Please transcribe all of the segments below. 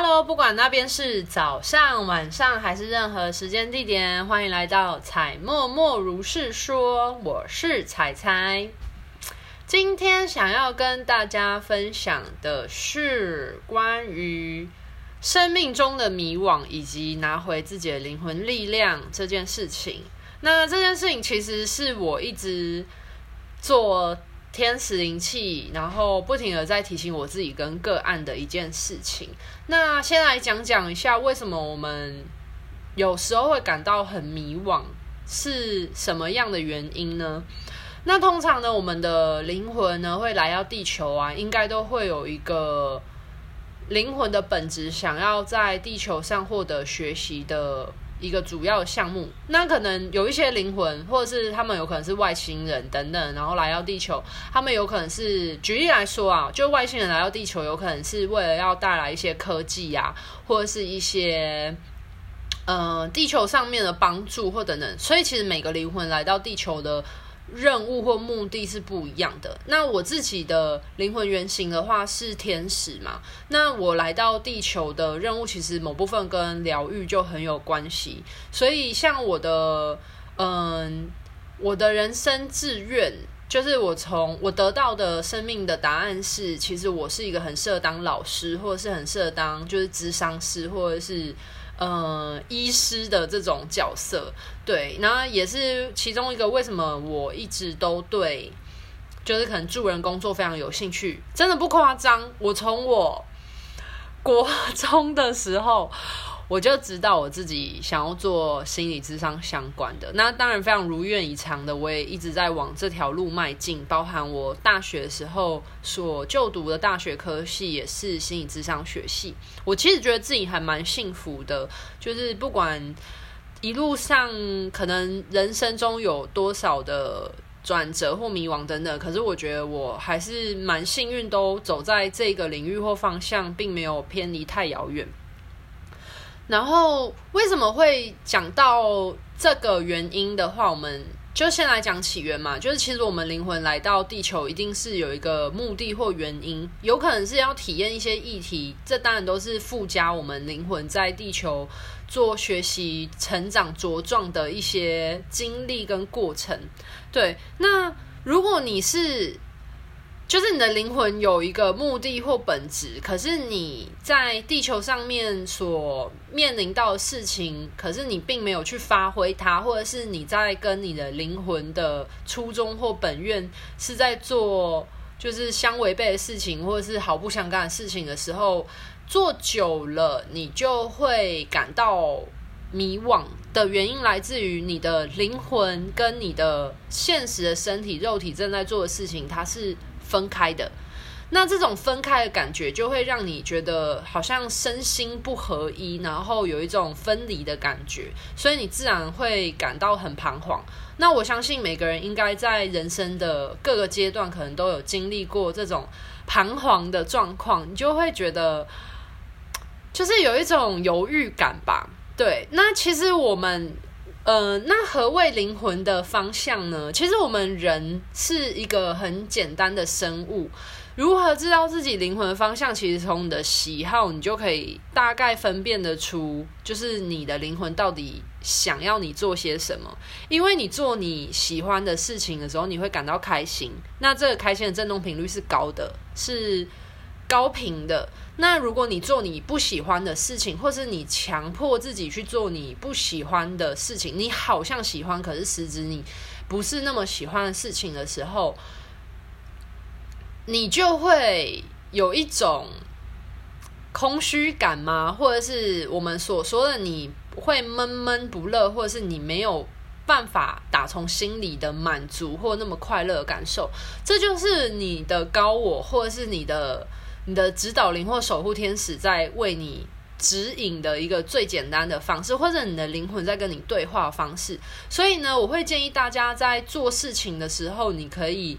Hello，不管那边是早上、晚上还是任何时间地点，欢迎来到彩默默如是说，我是彩彩。今天想要跟大家分享的是关于生命中的迷惘以及拿回自己的灵魂力量这件事情。那这件事情其实是我一直做。天使灵气，然后不停的在提醒我自己跟个案的一件事情。那先来讲讲一下，为什么我们有时候会感到很迷惘，是什么样的原因呢？那通常呢，我们的灵魂呢会来到地球啊，应该都会有一个灵魂的本质，想要在地球上获得学习的。一个主要项目，那可能有一些灵魂，或者是他们有可能是外星人等等，然后来到地球，他们有可能是举例来说啊，就外星人来到地球，有可能是为了要带来一些科技呀、或者是一些呃地球上面的帮助或等等，所以其实每个灵魂来到地球的。任务或目的是不一样的。那我自己的灵魂原型的话是天使嘛？那我来到地球的任务其实某部分跟疗愈就很有关系。所以像我的，嗯，我的人生志愿就是我从我得到的生命的答案是，其实我是一个很适合当老师，或者是很适合当就是咨商师，或者是。呃，医师的这种角色，对，那也是其中一个为什么我一直都对，就是可能助人工作非常有兴趣，真的不夸张，我从我国中的时候。我就知道我自己想要做心理智商相关的，那当然非常如愿以偿的，我也一直在往这条路迈进。包含我大学的时候所就读的大学科系也是心理智商学系。我其实觉得自己还蛮幸福的，就是不管一路上可能人生中有多少的转折或迷惘等等，可是我觉得我还是蛮幸运，都走在这个领域或方向，并没有偏离太遥远。然后为什么会讲到这个原因的话，我们就先来讲起源嘛。就是其实我们灵魂来到地球，一定是有一个目的或原因，有可能是要体验一些议题，这当然都是附加我们灵魂在地球做学习、成长、茁壮的一些经历跟过程。对，那如果你是。就是你的灵魂有一个目的或本质，可是你在地球上面所面临到的事情，可是你并没有去发挥它，或者是你在跟你的灵魂的初衷或本愿是在做就是相违背的事情，或者是毫不相干的事情的时候，做久了你就会感到迷惘的原因来自于你的灵魂跟你的现实的身体肉体正在做的事情，它是。分开的，那这种分开的感觉就会让你觉得好像身心不合一，然后有一种分离的感觉，所以你自然会感到很彷徨。那我相信每个人应该在人生的各个阶段，可能都有经历过这种彷徨的状况，你就会觉得就是有一种犹豫感吧。对，那其实我们。呃，那何谓灵魂的方向呢？其实我们人是一个很简单的生物，如何知道自己灵魂的方向？其实从你的喜好，你就可以大概分辨得出，就是你的灵魂到底想要你做些什么。因为你做你喜欢的事情的时候，你会感到开心，那这个开心的振动频率是高的，是。高频的。那如果你做你不喜欢的事情，或是你强迫自己去做你不喜欢的事情，你好像喜欢，可是实质你不是那么喜欢的事情的时候，你就会有一种空虚感吗？或者是我们所说的你会闷闷不乐，或者是你没有办法打从心里的满足或那么快乐的感受？这就是你的高我，或者是你的。你的指导灵或守护天使在为你指引的一个最简单的方式，或者你的灵魂在跟你对话的方式。所以呢，我会建议大家在做事情的时候，你可以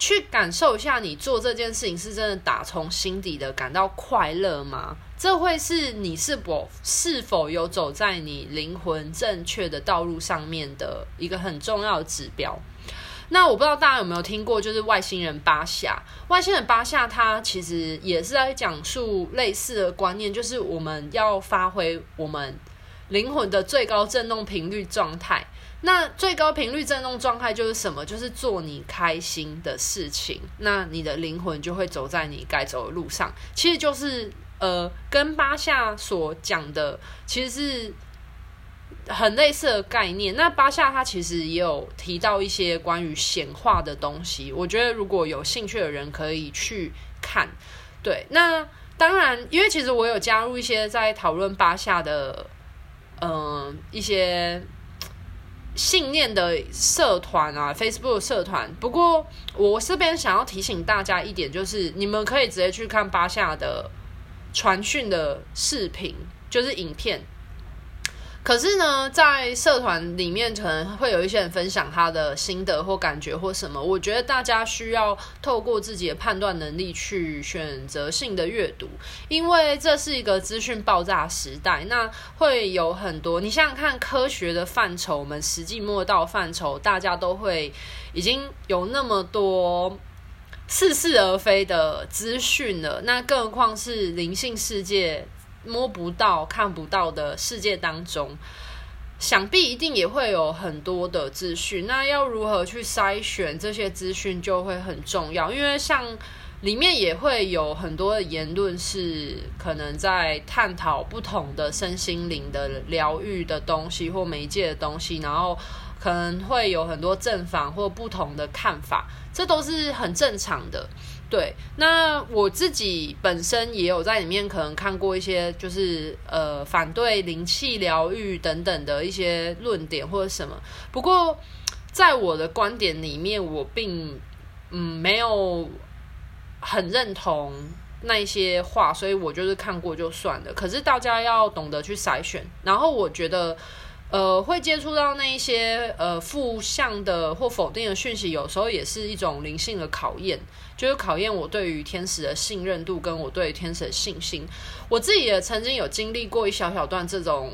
去感受一下，你做这件事情是真的打从心底的感到快乐吗？这会是你是否是否有走在你灵魂正确的道路上面的一个很重要的指标。那我不知道大家有没有听过，就是外星人巴夏。外星人巴夏他其实也是在讲述类似的观念，就是我们要发挥我们灵魂的最高振动频率状态。那最高频率振动状态就是什么？就是做你开心的事情，那你的灵魂就会走在你该走的路上。其实就是呃，跟巴夏所讲的其实是很类似的概念。那巴夏他其实也有提到一些关于显化的东西，我觉得如果有兴趣的人可以去看。对，那当然，因为其实我有加入一些在讨论巴夏的，嗯、一些。信念的社团啊，Facebook 社团。不过我这边想要提醒大家一点，就是你们可以直接去看巴夏的传讯的视频，就是影片。可是呢，在社团里面可能会有一些人分享他的心得或感觉或什么，我觉得大家需要透过自己的判断能力去选择性的阅读，因为这是一个资讯爆炸时代，那会有很多，你想想看，科学的范畴，我们实际摸到范畴，大家都会已经有那么多似是而非的资讯了，那更何况是灵性世界。摸不到、看不到的世界当中，想必一定也会有很多的资讯。那要如何去筛选这些资讯，就会很重要。因为像里面也会有很多的言论，是可能在探讨不同的身心灵的疗愈的东西或媒介的东西，然后可能会有很多正反或不同的看法，这都是很正常的。对，那我自己本身也有在里面可能看过一些，就是呃反对灵气疗愈等等的一些论点或者什么。不过在我的观点里面，我并嗯没有很认同那些话，所以我就是看过就算了。可是大家要懂得去筛选，然后我觉得。呃，会接触到那一些呃负向的或否定的讯息，有时候也是一种灵性的考验，就是考验我对于天使的信任度，跟我对于天使的信心。我自己也曾经有经历过一小小段这种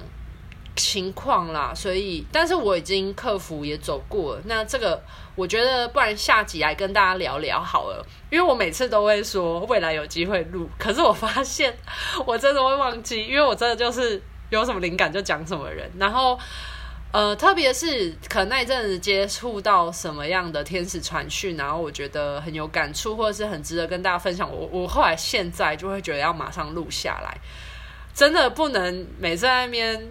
情况啦，所以，但是我已经克服也走过了。那这个，我觉得不然下集来跟大家聊聊好了，因为我每次都会说未来有机会录，可是我发现我真的会忘记，因为我真的就是。有什么灵感就讲什么人，然后，呃，特别是可能那一阵子接触到什么样的天使传讯，然后我觉得很有感触，或者是很值得跟大家分享。我我后来现在就会觉得要马上录下来，真的不能每在那边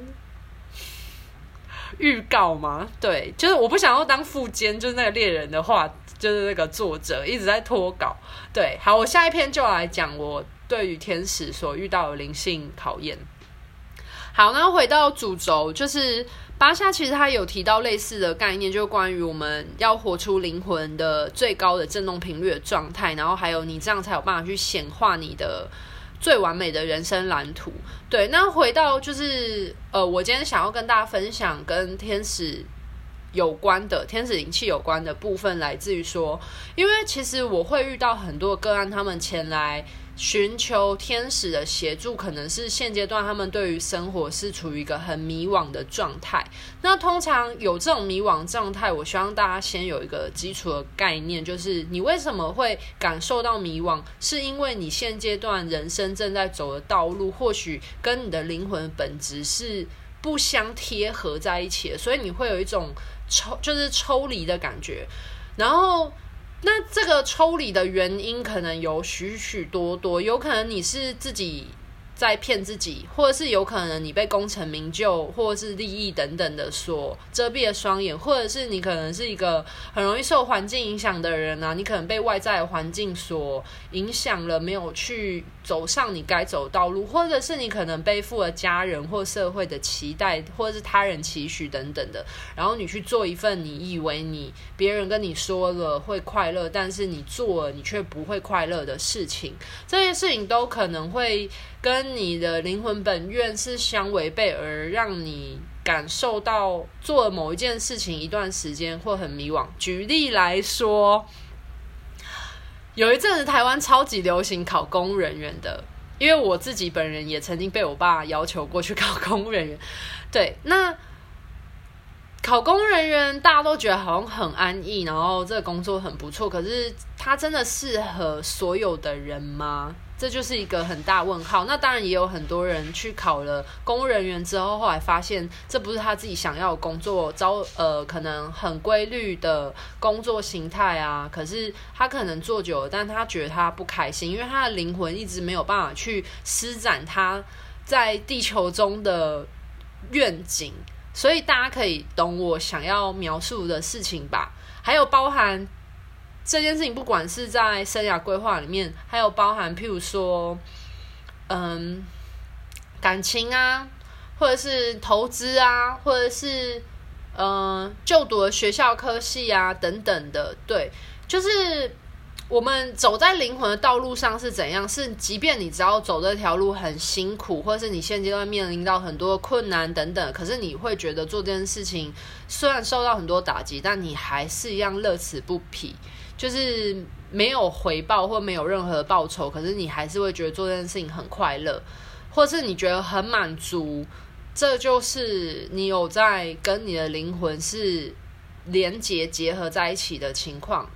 预告吗？对，就是我不想要当副监，就是那个猎人的话，就是那个作者一直在拖稿。对，好，我下一篇就来讲我对于天使所遇到的灵性考验。好，那回到主轴，就是巴夏其实他有提到类似的概念，就是关于我们要活出灵魂的最高的振动频率的状态，然后还有你这样才有办法去显化你的最完美的人生蓝图。对，那回到就是呃，我今天想要跟大家分享跟天使有关的天使灵气有关的部分，来自于说，因为其实我会遇到很多个案，他们前来。寻求天使的协助，可能是现阶段他们对于生活是处于一个很迷惘的状态。那通常有这种迷惘状态，我希望大家先有一个基础的概念，就是你为什么会感受到迷惘，是因为你现阶段人生正在走的道路，或许跟你的灵魂本质是不相贴合在一起，所以你会有一种抽，就是抽离的感觉，然后。那这个抽离的原因可能有许许多多，有可能你是自己在骗自己，或者是有可能你被功成名就，或者是利益等等的所遮蔽了双眼，或者是你可能是一个很容易受环境影响的人啊，你可能被外在环境所影响了，没有去走上你该走的道路，或者是你可能背负了家人或社会的期待，或者是他人期许等等的，然后你去做一份你以为你别人跟你说了会快乐，但是你做了你却不会快乐的事情，这些事情都可能会。跟你的灵魂本愿是相违背，而让你感受到做了某一件事情一段时间会很迷惘。举例来说，有一阵子台湾超级流行考公务人员的，因为我自己本人也曾经被我爸要求过去考公务人员。对，那考公人员，大家都觉得好像很安逸，然后这个工作很不错。可是，它真的适合所有的人吗？这就是一个很大问号。那当然也有很多人去考了公务人员之后，后来发现这不是他自己想要的工作，招呃可能很规律的工作形态啊。可是他可能做久了，但他觉得他不开心，因为他的灵魂一直没有办法去施展他在地球中的愿景。所以大家可以懂我想要描述的事情吧？还有包含这件事情，不管是在生涯规划里面，还有包含譬如说，嗯，感情啊，或者是投资啊，或者是嗯就读的学校科系啊等等的，对，就是。我们走在灵魂的道路上是怎样？是即便你只要走这条路很辛苦，或是你现阶段面临到很多困难等等，可是你会觉得做这件事情虽然受到很多打击，但你还是一样乐此不疲，就是没有回报或没有任何报酬，可是你还是会觉得做这件事情很快乐，或是你觉得很满足，这就是你有在跟你的灵魂是连接结合在一起的情况。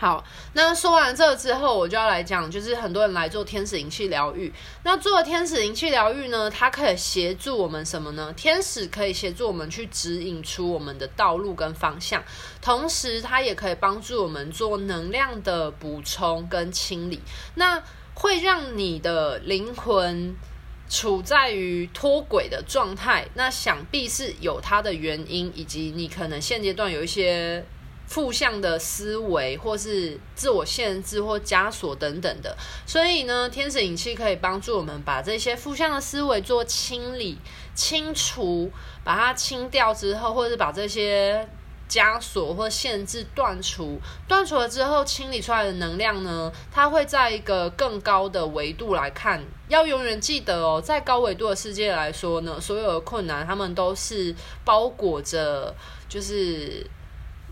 好，那说完这之后，我就要来讲，就是很多人来做天使灵气疗愈。那做天使灵气疗愈呢，它可以协助我们什么呢？天使可以协助我们去指引出我们的道路跟方向，同时它也可以帮助我们做能量的补充跟清理。那会让你的灵魂处在于脱轨的状态，那想必是有它的原因，以及你可能现阶段有一些。负向的思维，或是自我限制或枷锁等等的，所以呢，天使引气可以帮助我们把这些负向的思维做清理、清除，把它清掉之后，或是把这些枷锁或限制断除。断除了之后，清理出来的能量呢，它会在一个更高的维度来看。要永远记得哦，在高维度的世界来说呢，所有的困难，他们都是包裹着，就是。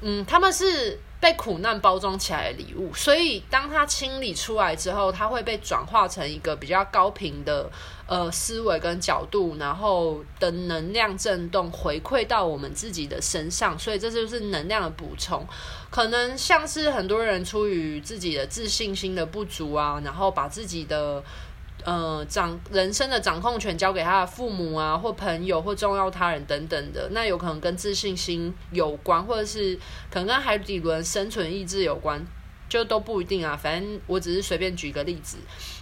嗯，他们是被苦难包装起来的礼物，所以当它清理出来之后，它会被转化成一个比较高频的呃思维跟角度，然后的能量震动回馈到我们自己的身上，所以这就是能量的补充。可能像是很多人出于自己的自信心的不足啊，然后把自己的。呃，掌人生的掌控权交给他的父母啊，或朋友，或重要他人等等的，那有可能跟自信心有关，或者是可能跟海底轮生存意志有关，就都不一定啊。反正我只是随便举个例子，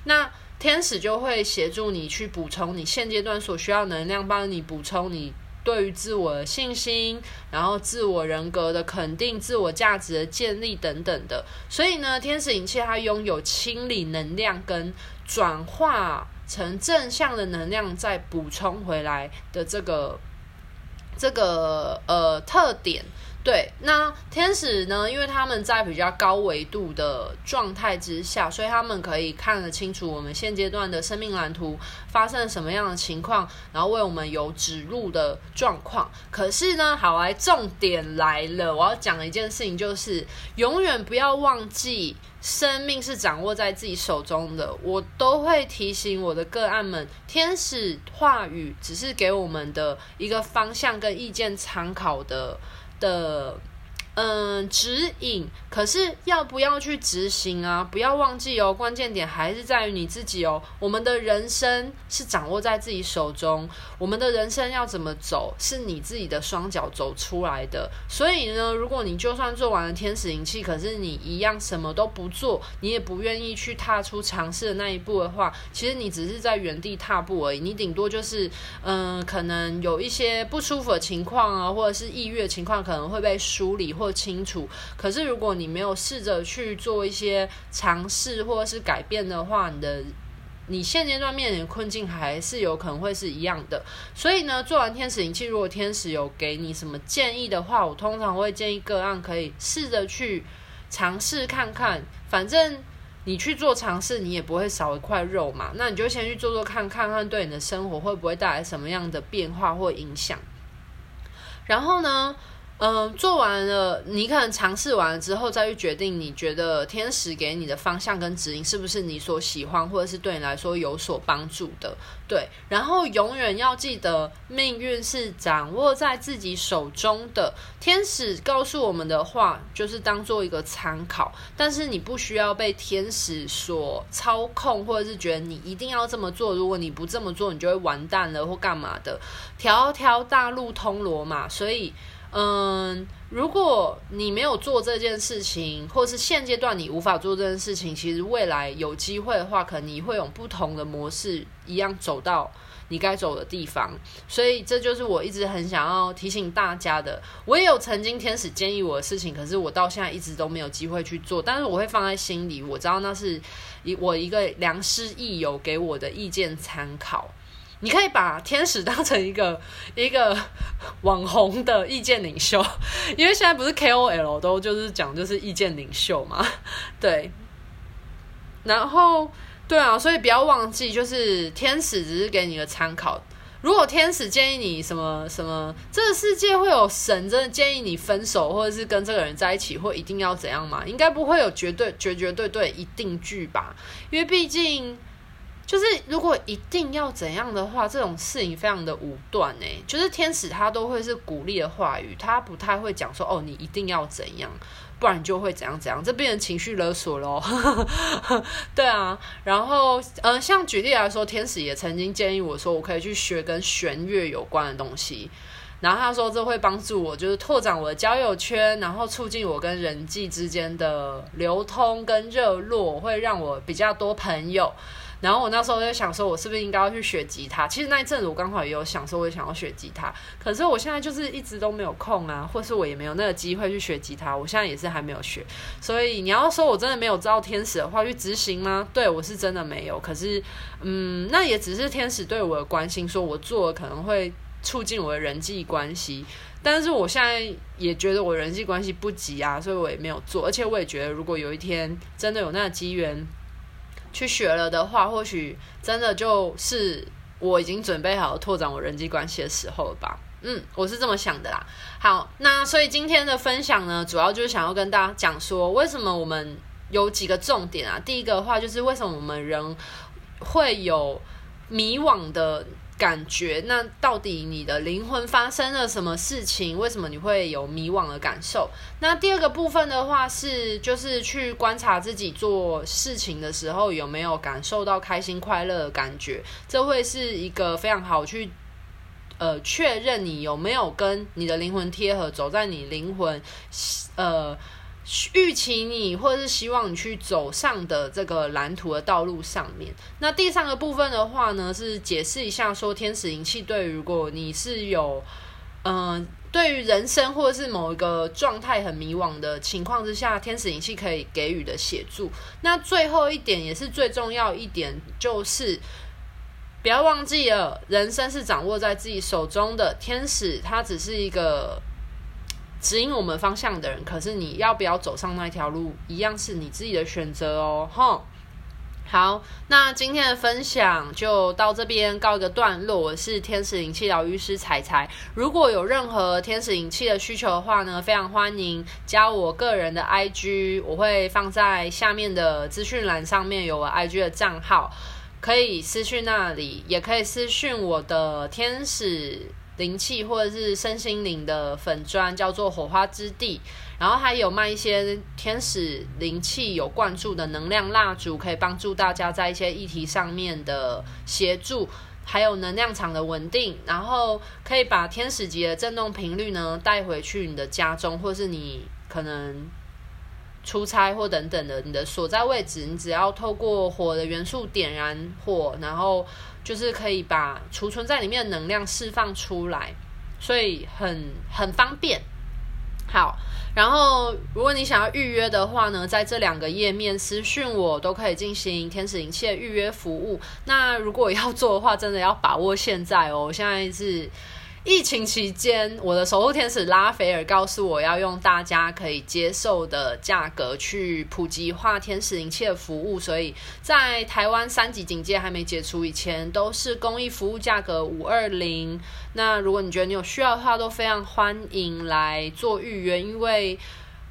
那天使就会协助你去补充你现阶段所需要能量，帮你补充你。对于自我的信心，然后自我人格的肯定、自我价值的建立等等的，所以呢，天使引气它拥有清理能量跟转化成正向的能量，再补充回来的这个这个呃特点。对，那天使呢？因为他们在比较高维度的状态之下，所以他们可以看得清楚我们现阶段的生命蓝图发生了什么样的情况，然后为我们有指路的状况。可是呢，好来，重点来了，我要讲的一件事情就是，永远不要忘记，生命是掌握在自己手中的。我都会提醒我的个案们，天使话语只是给我们的一个方向跟意见参考的。的嗯指引，可是要不要去执行啊？不要忘记哦，关键点还是在于你自己哦。我们的人生是掌握在自己手中，我们的人生要怎么走，是你自己的双脚走出来的。所以呢，如果你就算做完了天使灵气，可是你一样什么都不做，你也不愿意去踏出尝试的那一步的话，其实你只是在原地踏步而已。你顶多就是嗯，可能有一些不舒服的情况啊，或者是抑郁的情况，可能会被梳理或或清楚，可是如果你没有试着去做一些尝试或者是改变的话，你的你现阶段面临的困境还是有可能会是一样的。所以呢，做完天使灵气，如果天使有给你什么建议的话，我通常会建议个案可以试着去尝试看看。反正你去做尝试，你也不会少一块肉嘛。那你就先去做做看，看看对你的生活会不会带来什么样的变化或影响。然后呢，嗯，做完了，你可能尝试完了之后再去决定，你觉得天使给你的方向跟指引是不是你所喜欢，或者是对你来说有所帮助的。对，然后永远要记得，命运是掌握在自己手中的。天使告诉我们的话，就是当做一个参考，但是你不需要被天使所操控，或者是觉得你一定要这么做。如果你不这么做，你就会完蛋了或干嘛的。条条大路通罗马，所以。嗯，如果你没有做这件事情，或是现阶段你无法做这件事情，其实未来有机会的话，可能你会用不同的模式一样走到你该走的地方。所以这就是我一直很想要提醒大家的。我也有曾经天使建议我的事情，可是我到现在一直都没有机会去做。但是我会放在心里，我知道那是一我一个良师益友给我的意见参考。你可以把天使当成一个一个网红的意见领袖，因为现在不是 KOL 都就是讲就是意见领袖嘛，对。然后对啊，所以不要忘记，就是天使只是给你个参考。如果天使建议你什么什么，这个世界会有神真的建议你分手，或者是跟这个人在一起，或一定要怎样吗？应该不会有绝对绝绝对对一定句吧，因为毕竟。就是如果一定要怎样的话，这种事情非常的武断哎。就是天使他都会是鼓励的话语，他不太会讲说哦，你一定要怎样，不然就会怎样怎样，这变成情绪勒索咯。对啊，然后呃，像举例来说，天使也曾经建议我说，我可以去学跟弦乐有关的东西。然后他说这会帮助我，就是拓展我的交友圈，然后促进我跟人际之间的流通跟热络，会让我比较多朋友。然后我那时候就想说，我是不是应该要去学吉他？其实那一阵子我刚好也有想说，我也想要学吉他。可是我现在就是一直都没有空啊，或是我也没有那个机会去学吉他。我现在也是还没有学。所以你要说我真的没有照天使的话去执行吗？对，我是真的没有。可是，嗯，那也只是天使对我的关心，说我做了可能会促进我的人际关系。但是我现在也觉得我人际关系不急啊，所以我也没有做。而且我也觉得，如果有一天真的有那个机缘。去学了的话，或许真的就是我已经准备好拓展我人际关系的时候了吧。嗯，我是这么想的啦。好，那所以今天的分享呢，主要就是想要跟大家讲说，为什么我们有几个重点啊。第一个的话，就是为什么我们人会有迷惘的。感觉，那到底你的灵魂发生了什么事情？为什么你会有迷惘的感受？那第二个部分的话是，就是去观察自己做事情的时候有没有感受到开心快乐的感觉，这会是一个非常好去呃确认你有没有跟你的灵魂贴合，走在你灵魂呃。预期你或者是希望你去走上的这个蓝图的道路上面。那第三个部分的话呢，是解释一下说天使灵气对如果你是有嗯、对于人生或者是某一个状态很迷惘的情况之下，天使灵气可以给予的协助。那最后一点也是最重要一点，就是不要忘记了，人生是掌握在自己手中的，天使它只是一个。指引我们方向的人，可是你要不要走上那条路，一样是你自己的选择哦。吼，好，那今天的分享就到这边告一个段落。我是天使灵气疗愈师彩彩，如果有任何天使灵气的需求的话呢，非常欢迎加我个人的 IG，我会放在下面的资讯栏上面有我 IG 的账号，可以私讯那里，也可以私讯我的天使。灵气或者是身心灵的粉专叫做火花之地，然后还有卖一些天使灵气有灌注的能量蜡烛，可以帮助大家在一些议题上面的协助，还有能量场的稳定，然后可以把天使级的振动频率呢带回去你的家中，或是你可能出差或等等的你的所在位置，你只要透过火的元素点燃火，然后。就是可以把储存在里面的能量释放出来，所以很很方便。好，然后如果你想要预约的话呢，在这两个页面私讯我都可以进行天使灵气的预约服务。那如果要做的话，真的要把握现在哦，现在是疫情期间，我的守护天使拉斐尔告诉我要用大家可以接受的价格去普及化天使灵气的服务，所以在台湾三级警戒还没解除以前，都是公益服务价格五二零。那如果你觉得你有需要的话，都非常欢迎来做预约，因为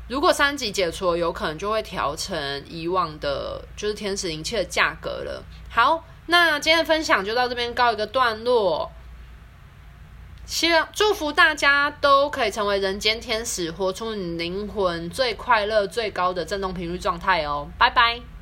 如果三级解除，有可能就会调成以往的，就是天使灵气的价格了。好，那今天的分享就到这边告一个段落。希望祝福大家都可以成为人间天使，活出你灵魂最快乐、最高的振动频率状态哦！拜拜。